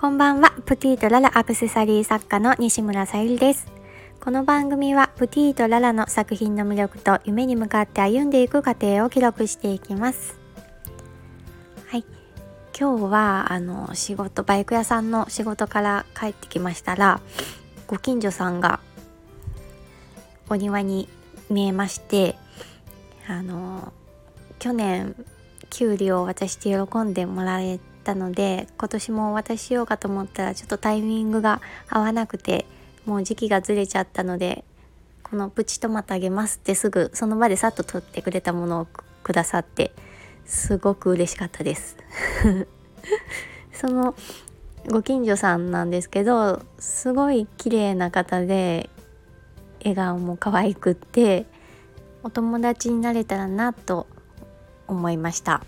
こんばんは。プティとララアクセサリー作家の西村さゆりです。この番組はプティとララの作品の魅力と夢に向かって歩んでいく過程を記録していきます。はい。今日はあの仕事バイク屋さんの仕事から帰ってきましたらご近所さんがお庭に見えましてあの去年きゅうりを渡して喜んでもらえたので今年もお渡ししようかと思ったらちょっとタイミングが合わなくてもう時期がずれちゃったのでこのプチトマトあげますってすぐその場でさっと取ってくれたものをくださってすごく嬉しかったです。そのご近所さんなんですけどすごい綺麗な方で笑顔も可愛くってお友達になれたらなと思いました。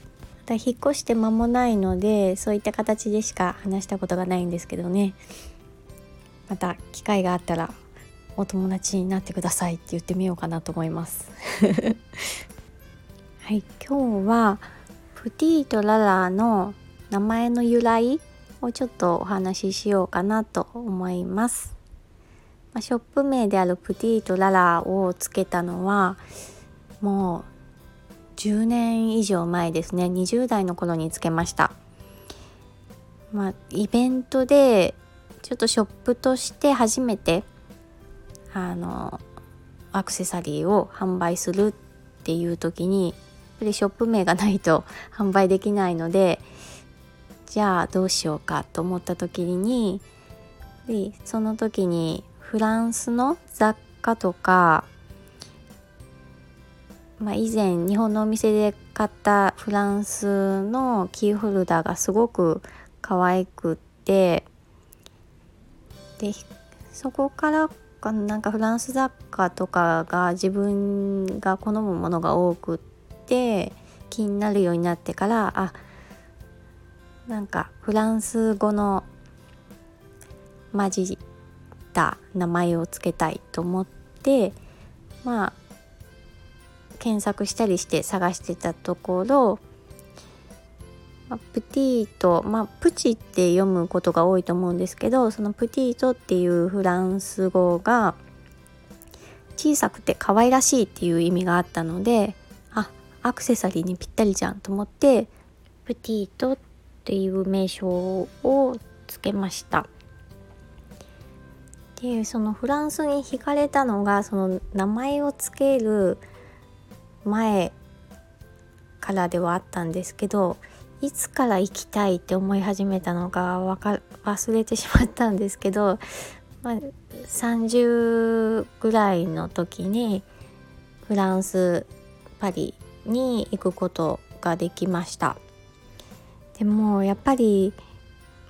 引っ越して間もないのでそういった形でしか話したことがないんですけどね。また機会があったらお友達になってくださいって言ってみようかなと思います。はい今日はプティとララの名前の由来をちょっとお話ししようかなと思います。ま、ショップ名であるプティとララをつけたのはもう10年以上前ですね。20代の頃につけました。まあイベントでちょっとショップとして初めてあのアクセサリーを販売するっていう時にやっぱりショップ名がないと 販売できないのでじゃあどうしようかと思った時にその時にフランスの雑貨とか、まあ、以前日本のお店で買ったフランスのキーホルダーがすごく可愛くってでそこからかなんかフランス雑貨とかが自分が好むものが多くって気になるようになってからあなんかフランス語の混じった名前を付けたいと思ってまあ検索したりして探してたところ、プティート、まあ、プチって読むことが多いと思うんですけどそのプティートっていうフランス語が小さくて可愛らしいっていう意味があったのであアクセサリーにぴったりじゃんと思ってプティートっていう名称をつけました。でそのフランスに惹かれたのがその名前を付ける前からではあったんですけどいつから行きたいって思い始めたのかか忘れてしまったんですけど、まあ、30ぐらいの時にフランスパリに行くことができました。でもやっぱり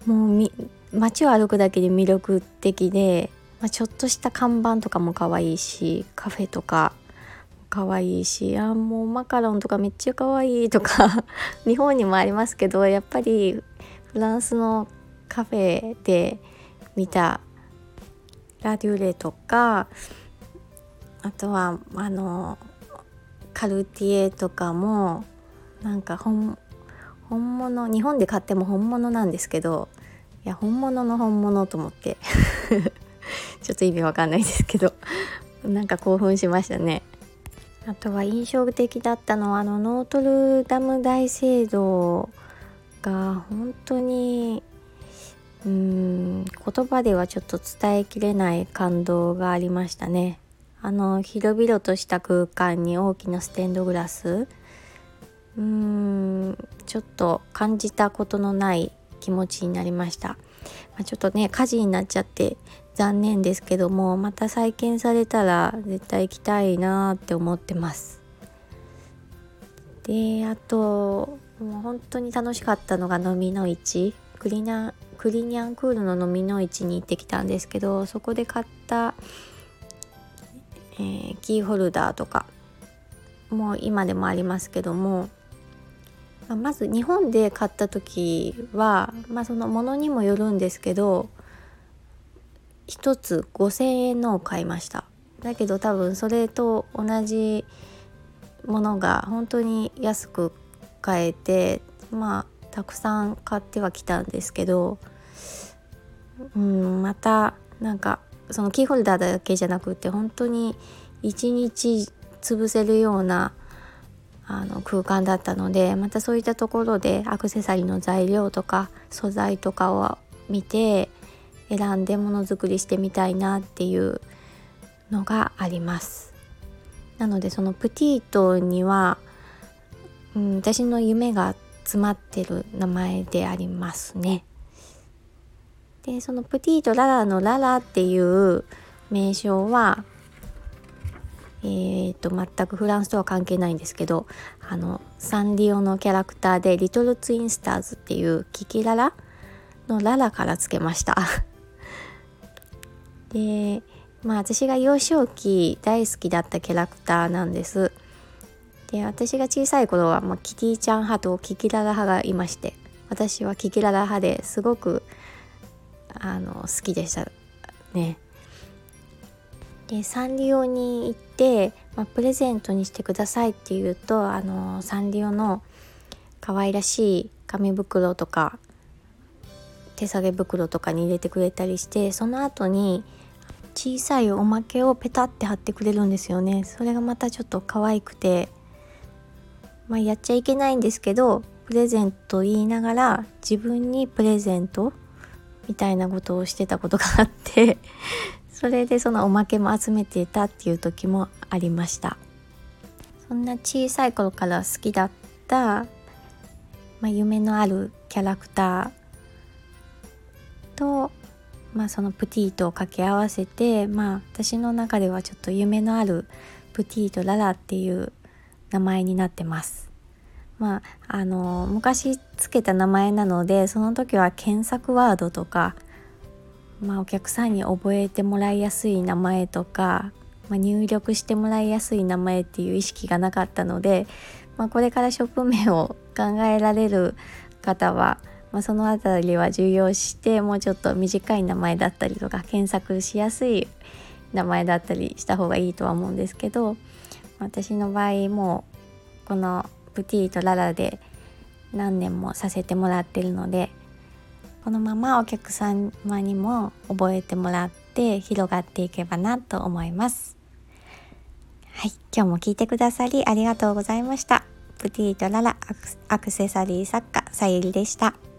もう街を歩くだけで魅力的でまあ、ちょっとした看板とかも可愛いしカフェとか可愛いしあもうマカロンとかめっちゃ可愛いとか 日本にもありますけどやっぱりフランスのカフェで見たラデュレとかあとはあのカルティエとかもなんか本本物日本で買っても本物なんですけどいや本物の本物と思って ちょっと意味わかんないですけどなんか興奮しましたね。あとは印象的だったのはあのノートルダム大聖堂が本当にうん言葉ではちょっと伝えきれない感動がありましたね。あの広々とした空間に大きなステンドグラス。うーんちょっと感じたことのない気持ちになりました、まあ、ちょっとね火事になっちゃって残念ですけどもまた再建されたら絶対行きたいなって思ってます。であともう本当に楽しかったのが飲みの市。クリナクリニャンクールの飲みの市に行ってきたんですけどそこで買った、えー、キーホルダーとかもう今でもありますけどもまず日本で買った時は、まあ、そのものにもよるんですけど1つ5,000円のを買いました。だけど多分それと同じものが本当に安く買えてまあたくさん買ってはきたんですけどうんまたなんかそのキーホルダーだけじゃなくて本当に一日潰せるようなあの空間だったのでまたそういったところでアクセサリーの材料とか素材とかを見て選んでものづくりしてみたいなっていうのがあります。なのでそのプティートには、うん、私の夢が詰まってる名前でありますね。でそのプティートララのララっていう名称はえーと、全くフランスとは関係ないんですけどあのサンリオのキャラクターで「リトル・ツインスターズ」っていうキキララのララからつけました。でまあ私が幼少期大好きだったキャラクターなんです。で私が小さい頃は、まあ、キティちゃん派とキキララ派がいまして私はキキララ派ですごくあの好きでしたね。でサンリオに行って、まあ、プレゼントにしてくださいって言うとあのサンリオの可愛らしい紙袋とか手提げ袋とかに入れてくれたりしてその後に小さいおまけをペタって貼ってくれるんですよね。それがまたちょっと可愛くて。まあやっちゃいけないんですけどプレゼント言いながら自分にプレゼントみたいなことをしてたことがあって それでそのおまけも集めてたっていう時もありました。そんな小さい頃から好きだった、まあ、夢のあるキャラクターと、まあ、そのプティートを掛け合わせて、まあ、私の中ではちょっと夢のあるプティートララっていう名前になってます。まあ、あの昔つけた名前なのでその時は検索ワードとかまあ、お客さんに覚えてもらいやすい名前とか、まあ、入力してもらいやすい名前っていう意識がなかったので、まあ、これからショップ名を考えられる方は、まあ、その辺りは重要してもうちょっと短い名前だったりとか検索しやすい名前だったりした方がいいとは思うんですけど私の場合もこのプティとララで何年もさせてもらってるのでこのままお客様にも覚えてもらって広がっていけばなと思いますはい今日も聞いてくださりありがとうございましたプティートララアクセサリー作家さゆりでした。